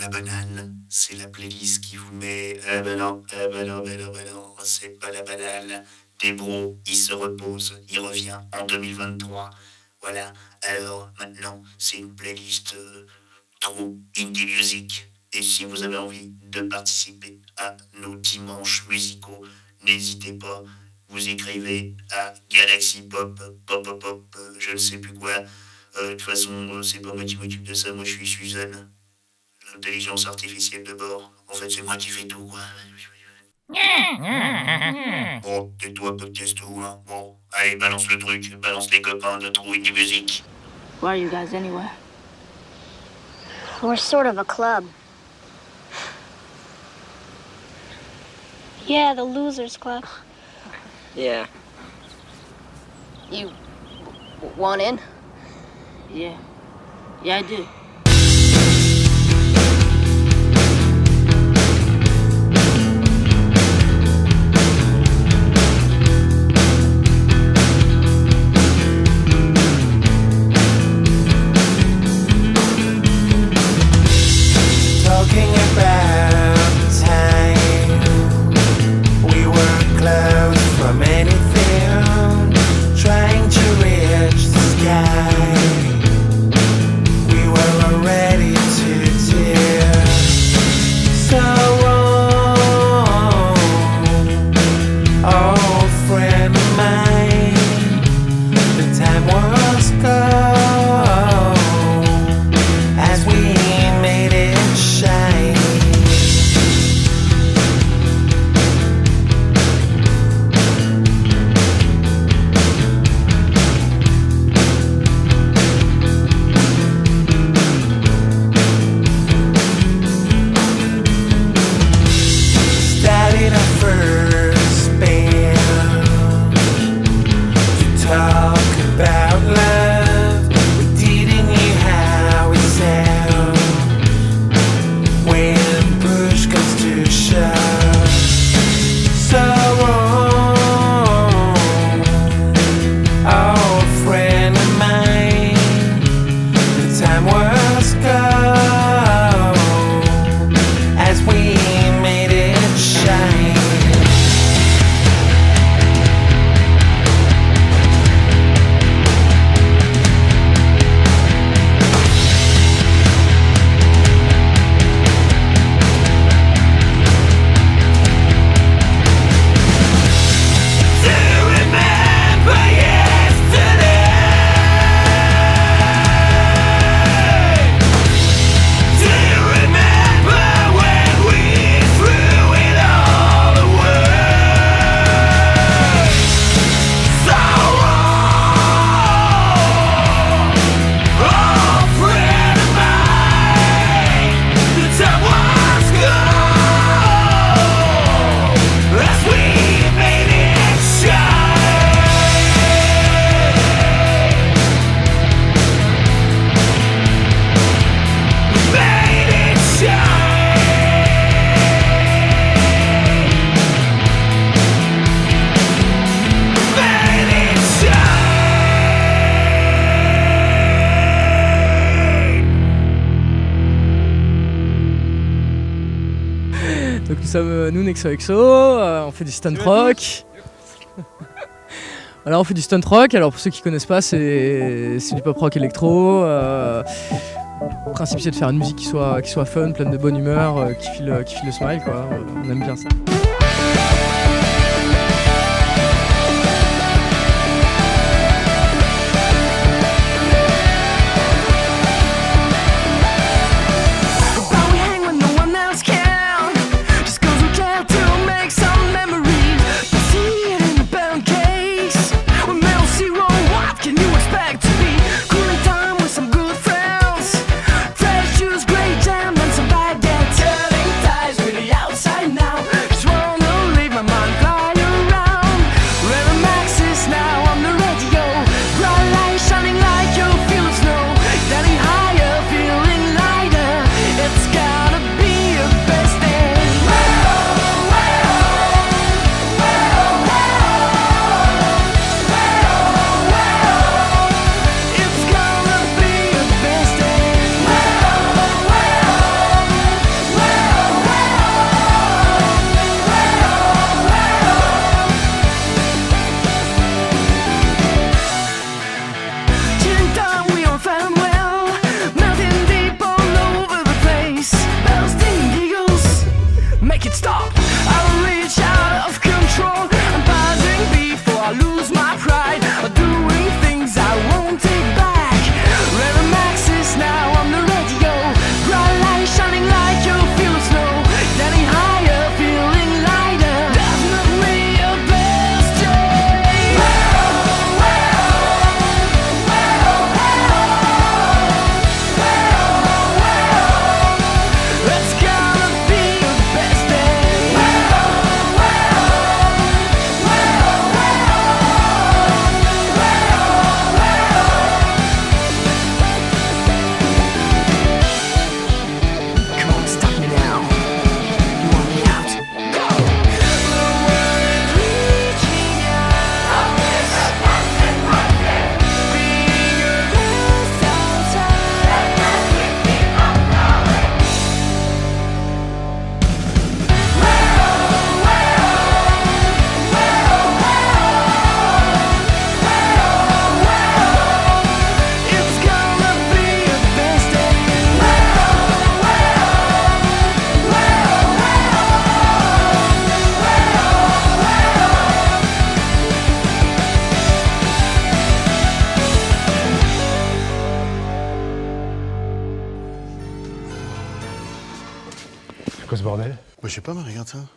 La banane, c'est la playlist qui vous met. Eh ben non, eh ben non, ben non, ben non, c'est pas la banane. Des bros, il se repose, il revient en 2023. Voilà, alors maintenant, c'est une playlist euh, trop indie music. Et si vous avez envie de participer à nos dimanches musicaux, n'hésitez pas. Vous écrivez à Galaxy Pop, Pop, Pop, Pop, euh, je ne sais plus quoi. Euh, de toute façon, c'est pas moi qui m'occupe de ça, moi je suis Suzanne. L'intelligence artificielle de bord. En fait, c'est moi qui fais tout, quoi. Bon, tais-toi, podcast ou hein. Bon, allez, balance le truc, balance les copains de trouver du musique. Why are you guys anyway? We're sort of a club. Yeah, the Losers Club. Yeah. You w- want in? Yeah. Yeah, I do. Nous sommes euh, nous Nexo Exo, euh, on fait du stunt rock. Alors on fait du stunt rock, alors pour ceux qui connaissent pas c'est c'est du pop rock électro. euh, le principe c'est de faire une musique qui soit, qui soit fun, pleine de bonne humeur, euh, qui, file, qui file le smile quoi, on aime bien ça.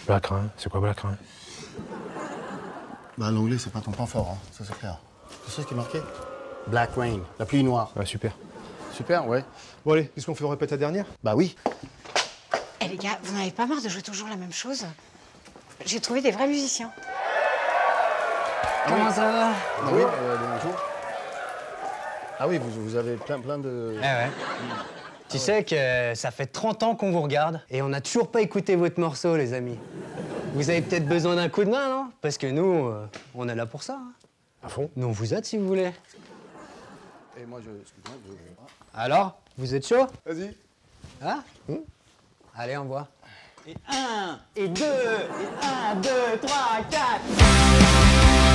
Black Rain, c'est quoi Black Rain Bah, l'anglais, c'est pas ton point fort, hein. ça c'est clair. C'est ça qui est marqué? Black Rain, la pluie noire. Ah, super. Super, ouais. Bon, allez, est-ce qu'on fait on répète la dernière? Bah oui. Eh les gars, vous n'avez pas marre de jouer toujours la même chose? J'ai trouvé des vrais musiciens. Comment ça va? Ah oui, euh, bonjour. Ah oui, vous, vous avez plein, plein de... Eh ouais. Tu sais que ça fait 30 ans qu'on vous regarde et on n'a toujours pas écouté votre morceau, les amis. Vous avez peut-être besoin d'un coup de main, non? Parce que nous, euh, on est là pour ça. Hein. À fond Nous, on vous aide si vous voulez. Et moi, je. Alors Vous êtes chaud? Vas-y. Hein? Mmh. Allez, on voit. Et 1, et 2, et 1, 2, 3, 4.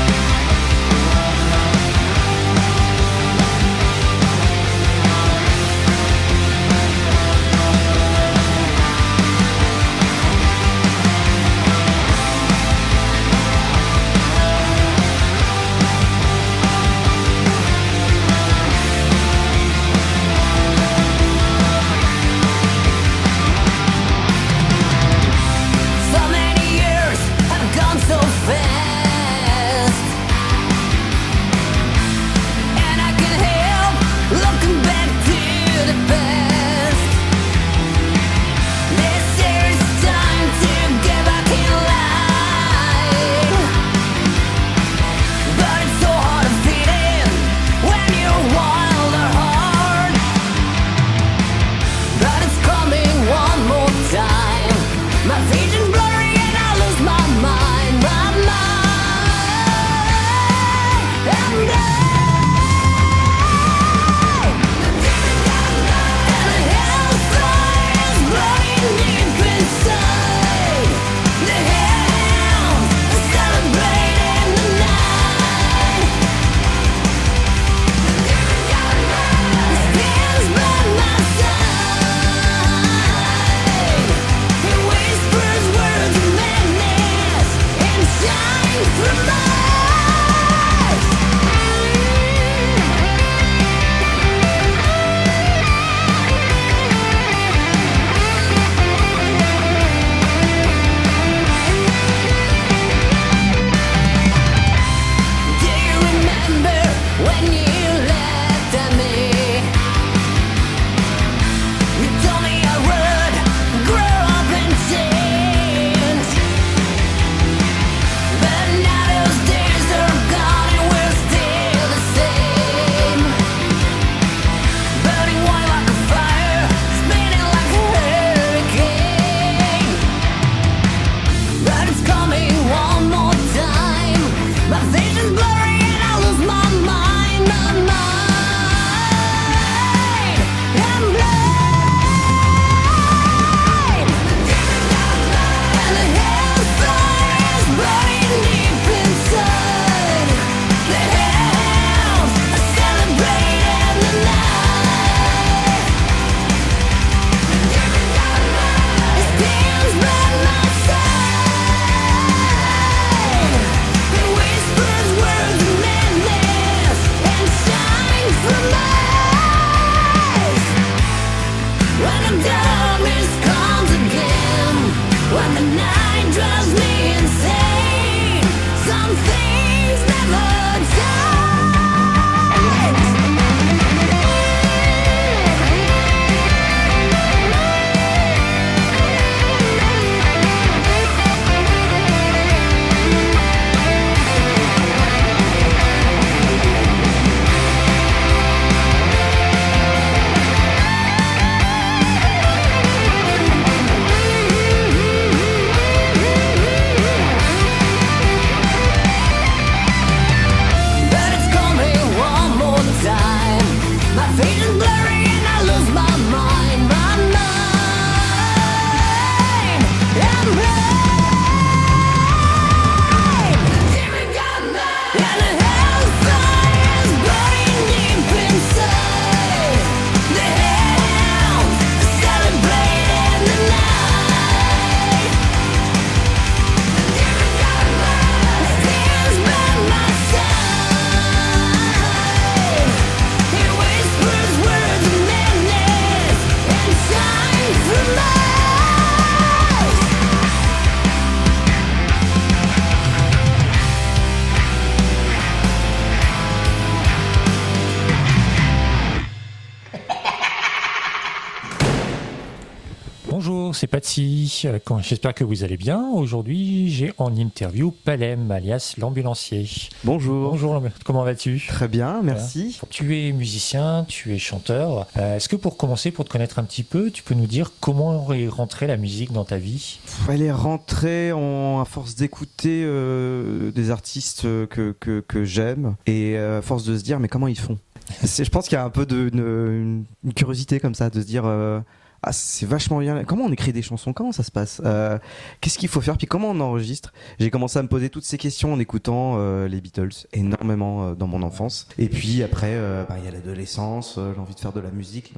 Euh, J'espère que vous allez bien. Aujourd'hui, j'ai en interview Palem, alias l'ambulancier. Bonjour. Bonjour, comment vas-tu? Très bien, merci. Tu es musicien, tu es chanteur. Euh, Est-ce que pour commencer, pour te connaître un petit peu, tu peux nous dire comment est rentrée la musique dans ta vie? Elle est rentrée en, à force d'écouter euh, des artistes que, que, que j'aime et à force de se dire mais comment ils font? Je pense qu'il y a un peu de, une, une- une curiosité comme ça de se dire euh, ah c'est vachement bien. Comment on écrit des chansons? Comment ça se passe? Euh, Qu'est-ce qu'il faut faire? Puis comment on enregistre? J'ai commencé à me poser toutes ces questions en écoutant euh, les Beatles énormément euh, dans mon enfance. Et puis après euh, bah, il y a l'adolescence, l'envie de faire de la musique.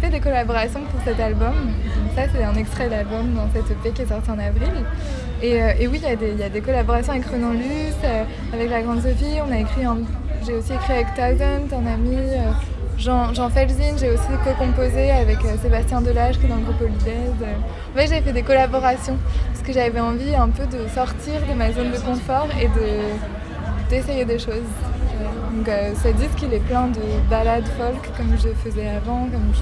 J'ai fait des collaborations pour cet album. Ça, c'est un extrait d'album dans cette EP qui est sorti en avril. Et, euh, et oui, il y, a des- il y a des collaborations avec Renan Luce, euh, avec la Grande Sophie. On a écrit J'ai aussi écrit avec Thousand, un ami. euh, Jean, Jean Felzin, j'ai aussi co-composé avec Sébastien Delage qui est dans le groupe Holidays. En j'ai fait des collaborations parce que j'avais envie un peu de sortir de ma zone de confort et de d'essayer des choses. Donc ce disque, il est plein de ballades folk comme je faisais avant, comme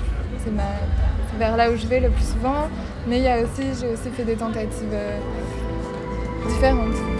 c'est vers là où je vais le plus souvent. Mais il aussi, j'ai aussi fait des tentatives euh, différentes.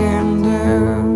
Can do.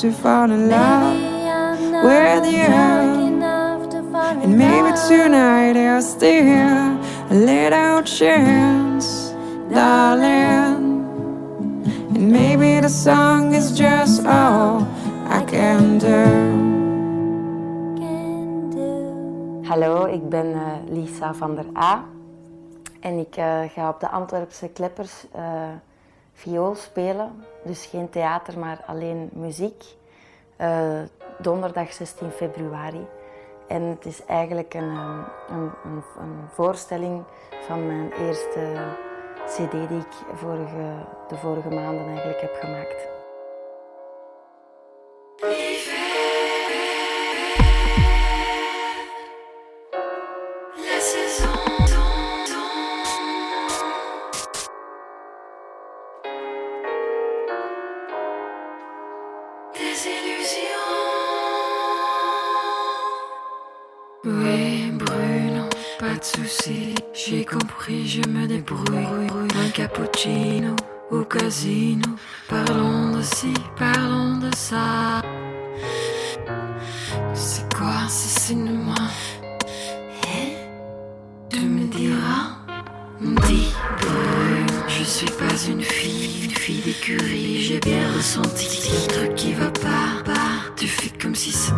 To fall in love with you. And maybe tonight there's still a little chance, darling. And maybe the song is just all I can do. Hallo, ik ben eh, Lisa van der A. En ik eh, ga op de Antwerpse Kleppers eh, viool spelen. Dus geen theater, maar alleen muziek. Eh, donderdag 16 februari. En het is eigenlijk een, ehm, een, een, een voorstelling van mijn eerste cd die ik vorige, de vorige maanden eigenlijk heb gemaakt. Cappuccino au casino, parlons de ci, parlons de ça. C'est quoi assassine-moi Tu me diras, dis Bruno, je suis pas une fille, une fille d'écurie, j'ai bien ressenti le truc qui va pas, pas. Tu fais comme si c'était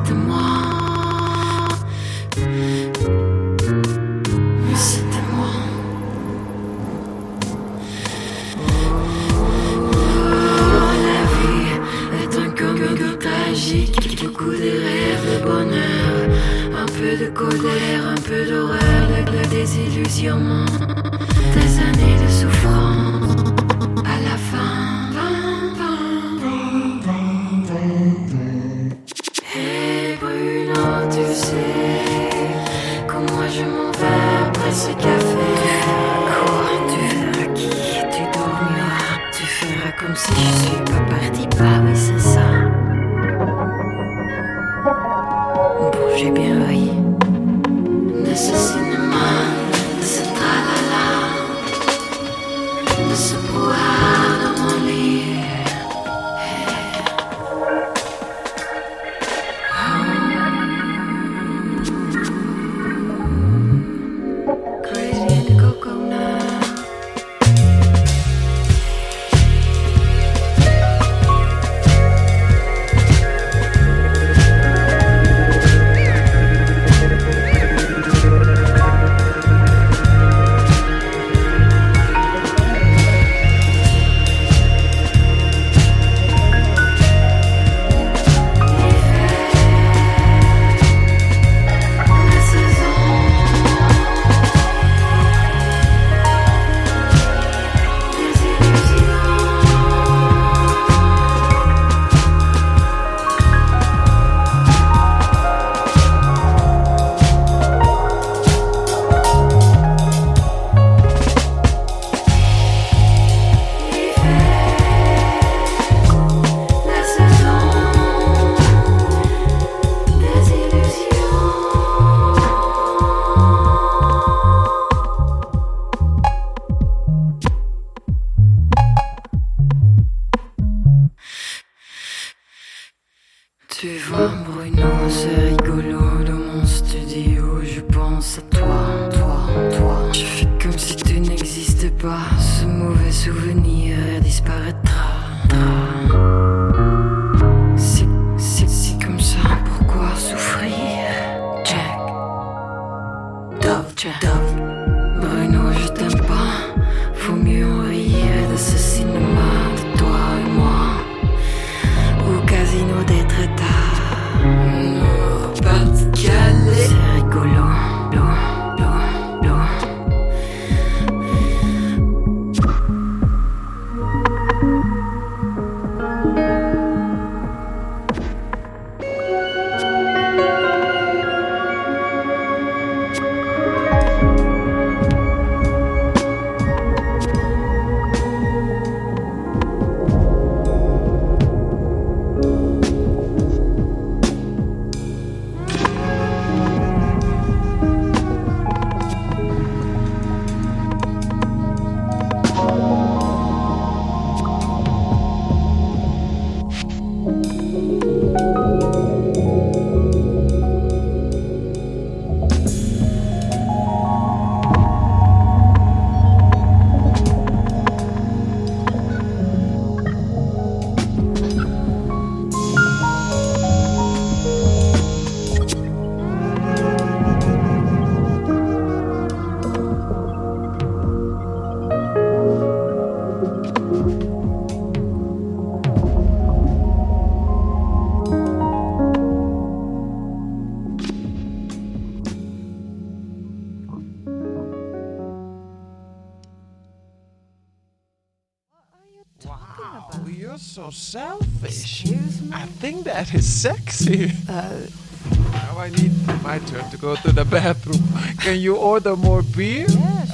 that is sexy. now I need my turn to go to the bathroom. Can you order more beer?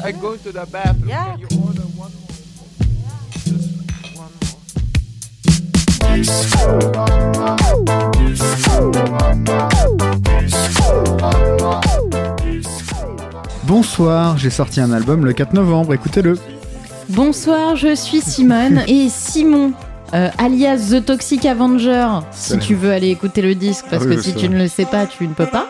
I'm going to the bathroom. Can you order one more? Just one Bonsoir, j'ai sorti un album le 4 novembre, écoutez-le. Bonsoir, je suis Simone et Simon. Euh, alias The Toxic Avenger, si tu veux aller écouter le disque, parce Ah oui, que si ça tu ne le sais pas, tu ne peux pas.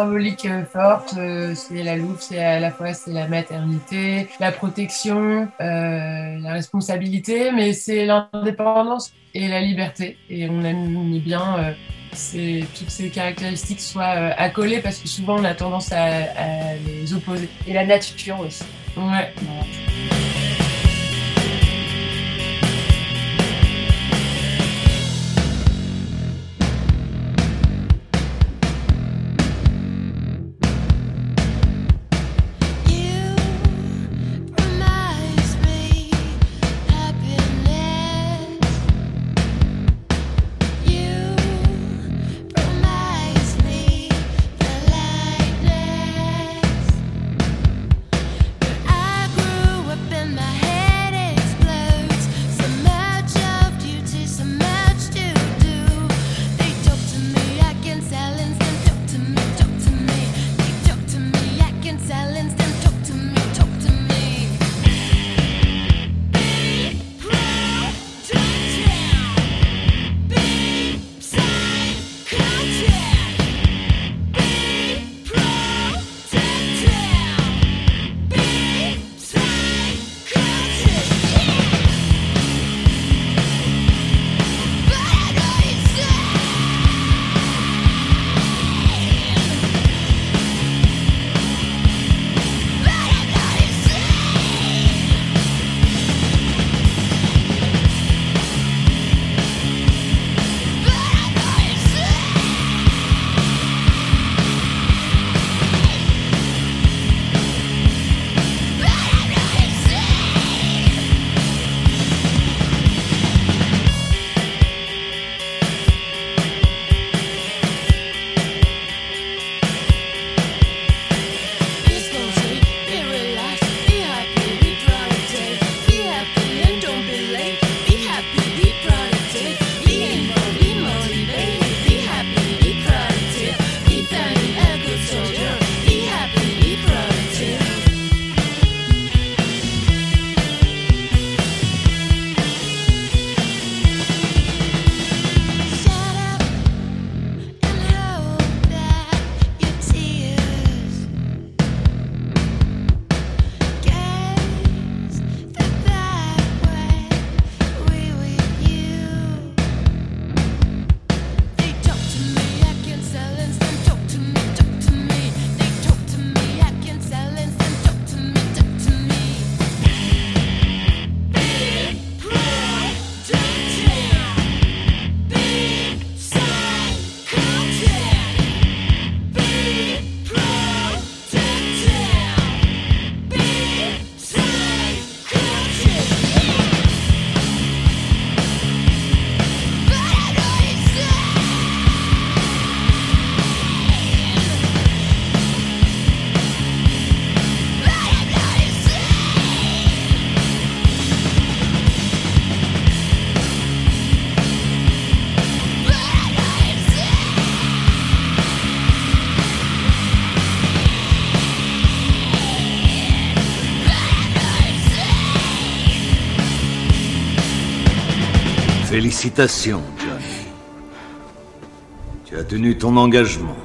Symbolique euh, forte. euh, C'est la louve, c'est à la fois c'est la maternité, la protection, euh, la responsabilité, mais c'est l'indépendance et la liberté. Et on aime bien c'est toutes ces caractéristiques soient accolées parce que souvent on a tendance à, les opposer. Et la nature aussi. Ouais. Félicitations, Johnny. Tu as tenu ton engagement.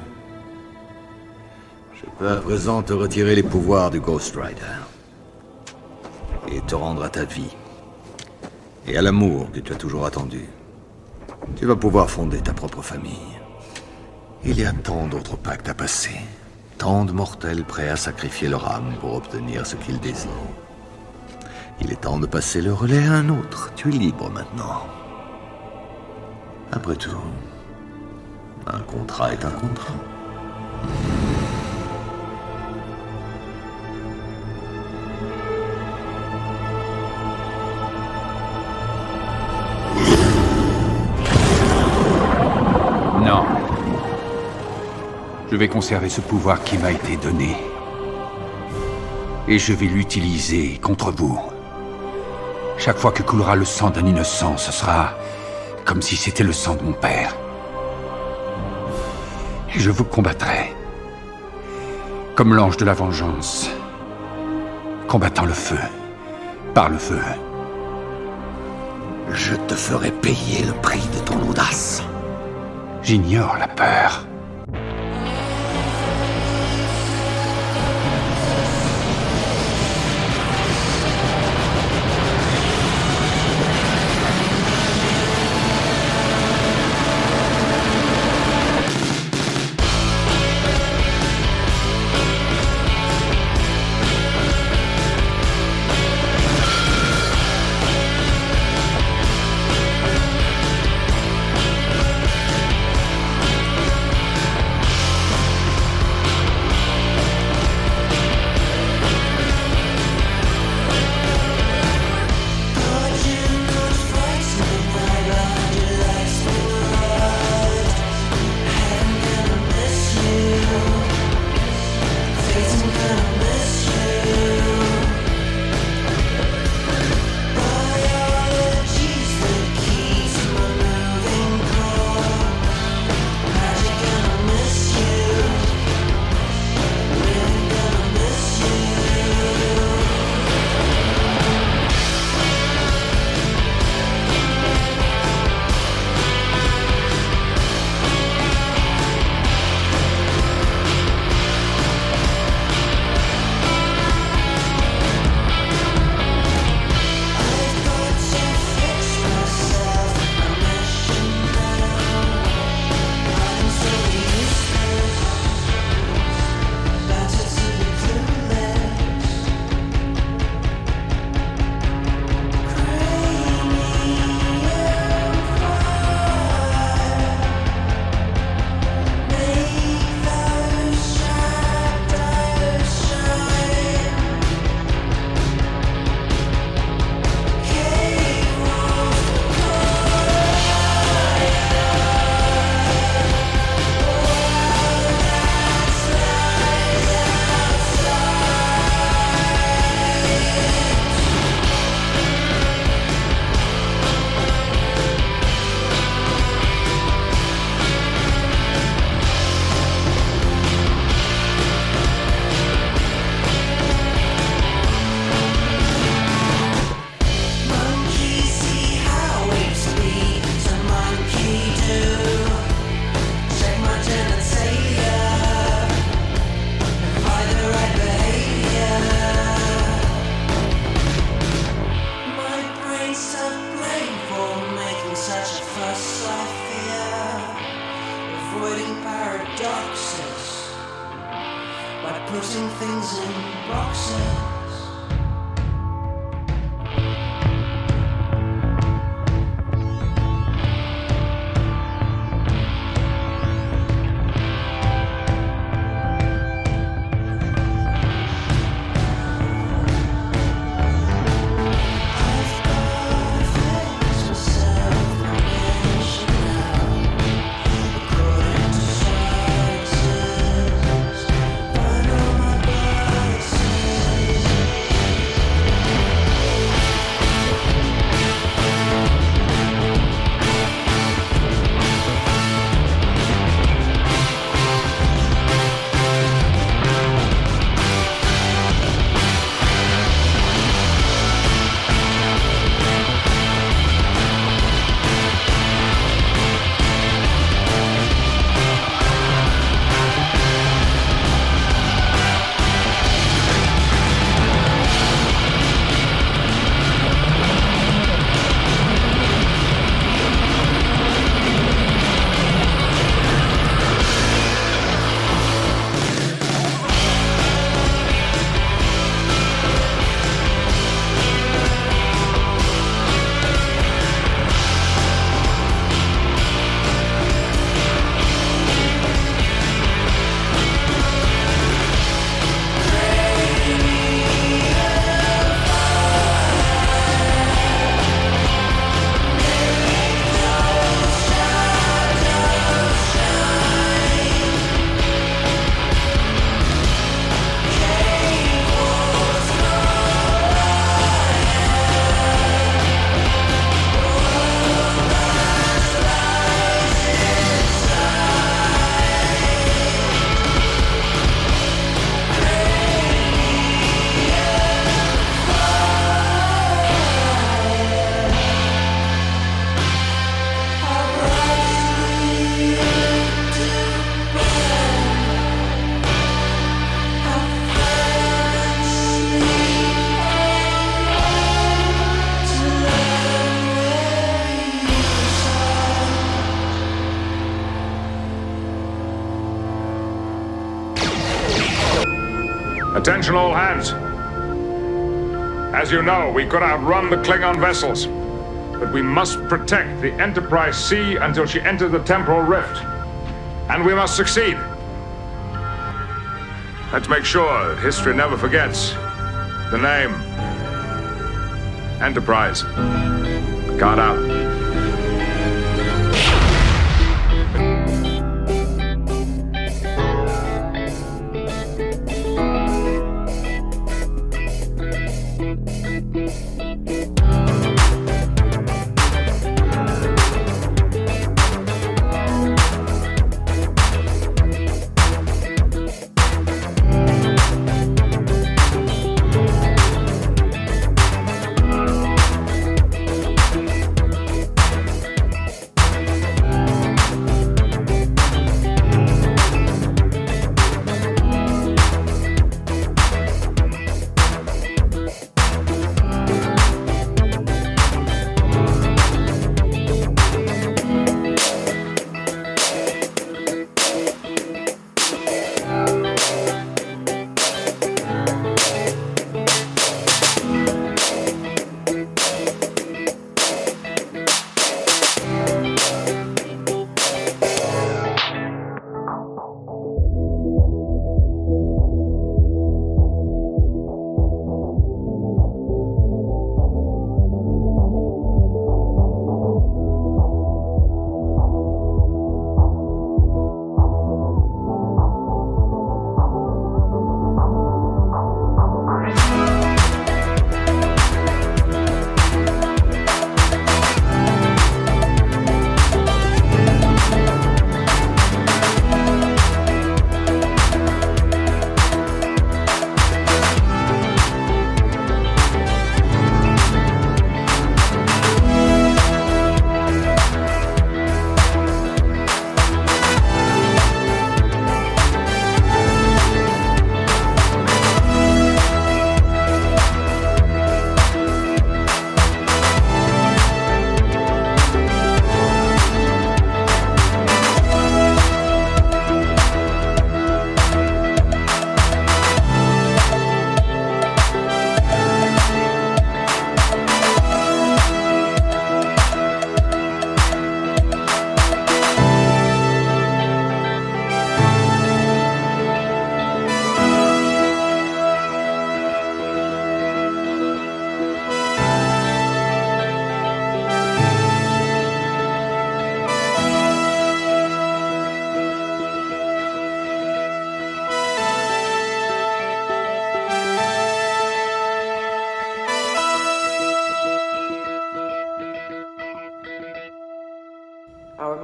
Je peux à présent te retirer les pouvoirs du Ghost Rider. Et te rendre à ta vie. Et à l'amour que tu as toujours attendu. Tu vas pouvoir fonder ta propre famille. Il y a tant d'autres pactes à passer. Tant de mortels prêts à sacrifier leur âme pour obtenir ce qu'ils désirent. Il est temps de passer le relais à un autre. Tu es libre maintenant. Après tout, un contrat est un contrat. Non. Je vais conserver ce pouvoir qui m'a été donné. Et je vais l'utiliser contre vous. Chaque fois que coulera le sang d'un innocent, ce sera comme si c'était le sang de mon père. Et je vous combattrai. Comme l'ange de la vengeance. Combattant le feu. Par le feu. Je te ferai payer le prix de ton audace. J'ignore la peur. As you know, we could outrun the Klingon vessels, but we must protect the Enterprise C until she enters the temporal rift. And we must succeed. Let's make sure history never forgets the name Enterprise. Guard out.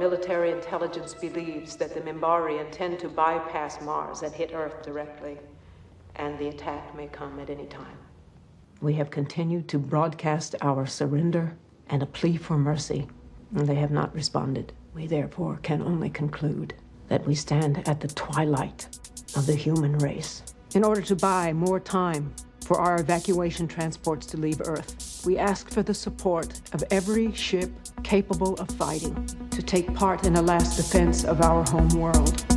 Military intelligence believes that the Mimbari intend to bypass Mars and hit Earth directly, and the attack may come at any time. We have continued to broadcast our surrender and a plea for mercy, and they have not responded. We therefore can only conclude that we stand at the twilight of the human race. In order to buy more time for our evacuation transports to leave Earth, we ask for the support of every ship capable of fighting to take part in a last defense of our home world.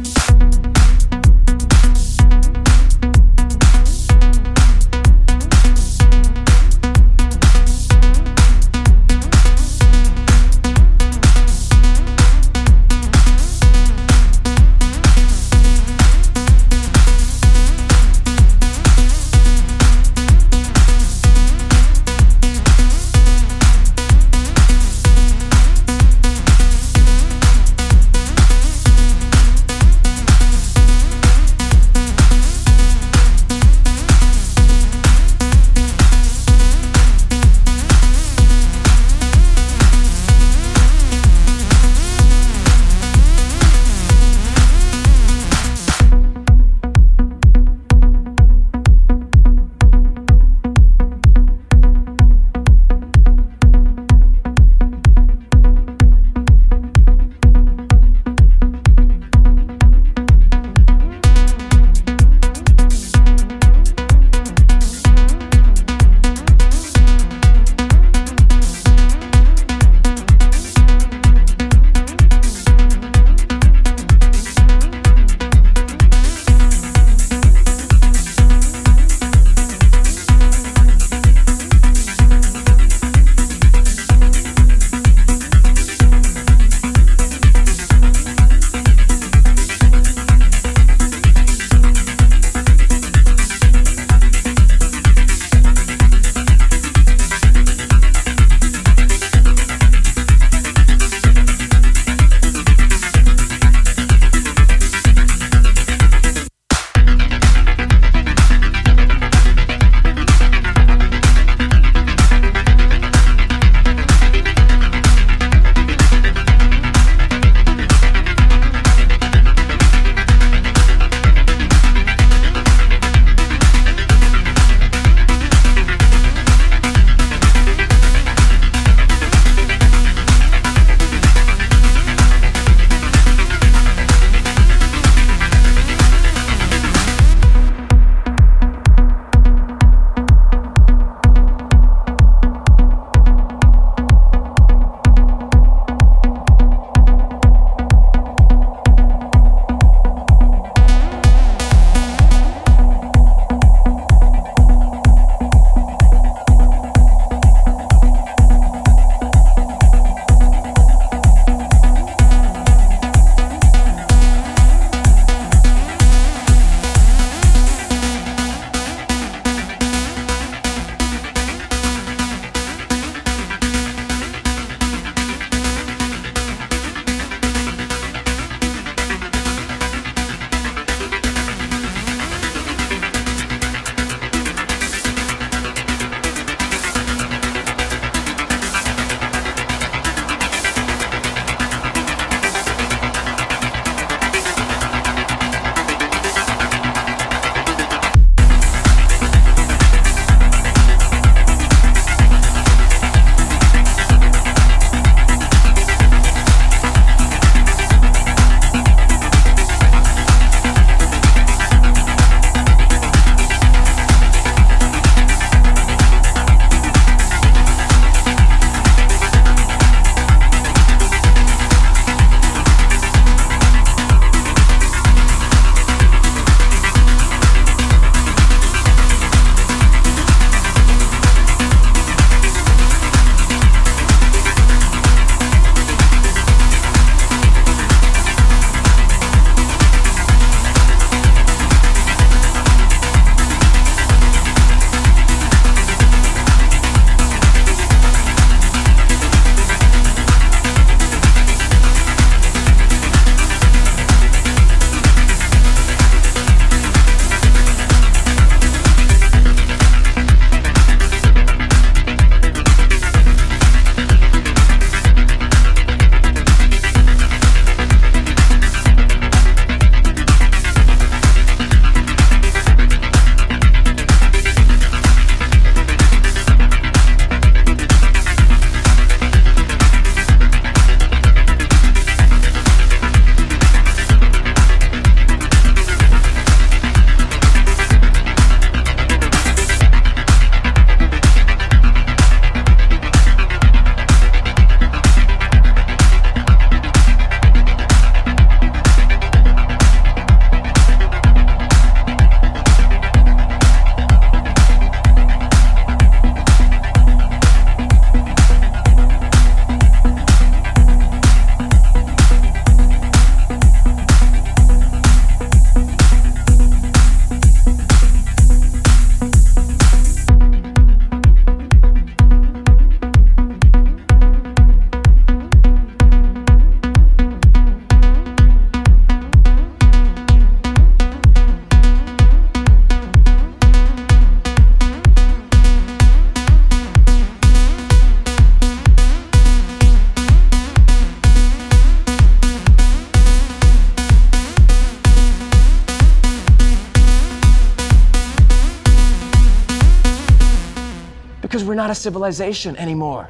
A civilization anymore.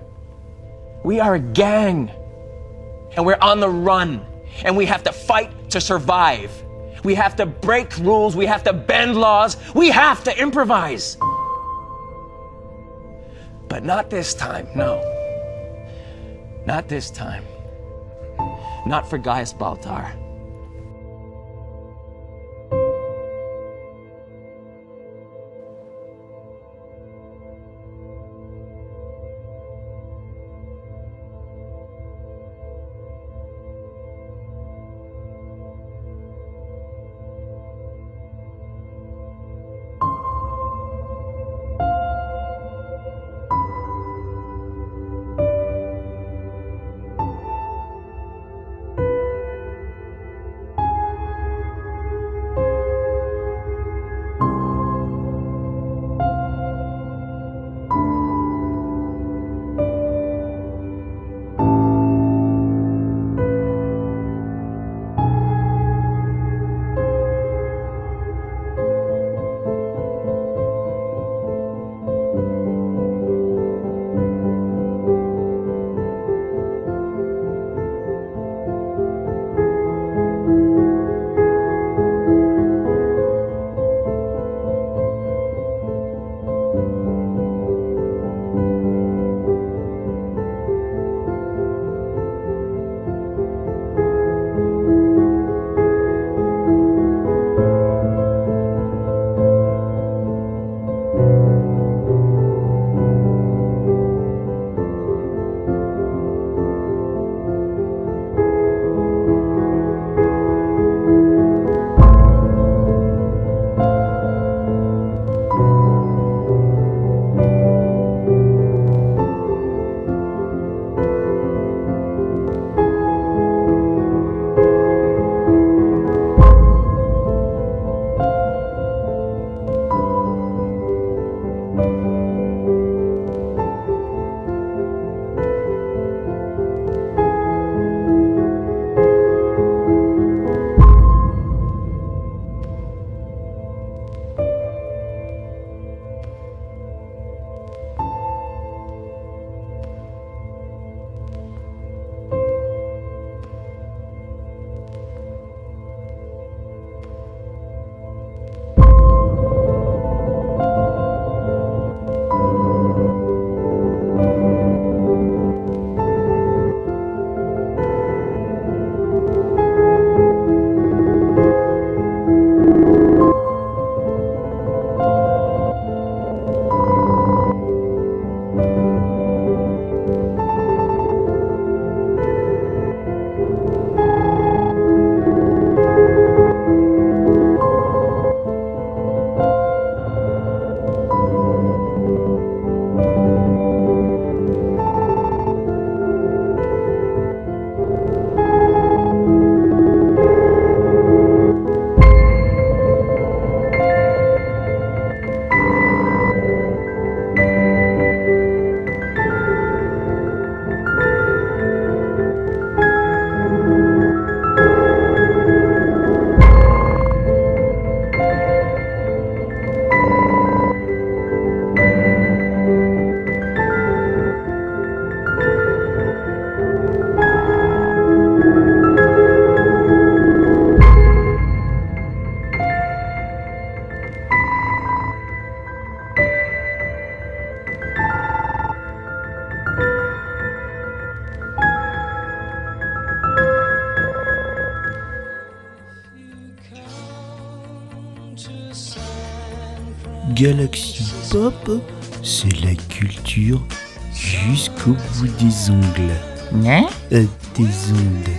We are a gang. And we're on the run. And we have to fight to survive. We have to break rules. We have to bend laws. We have to improvise. But not this time, no. Not this time. Not for Gaius Baltar. Bout des ongles. Hein? Euh, des ondes.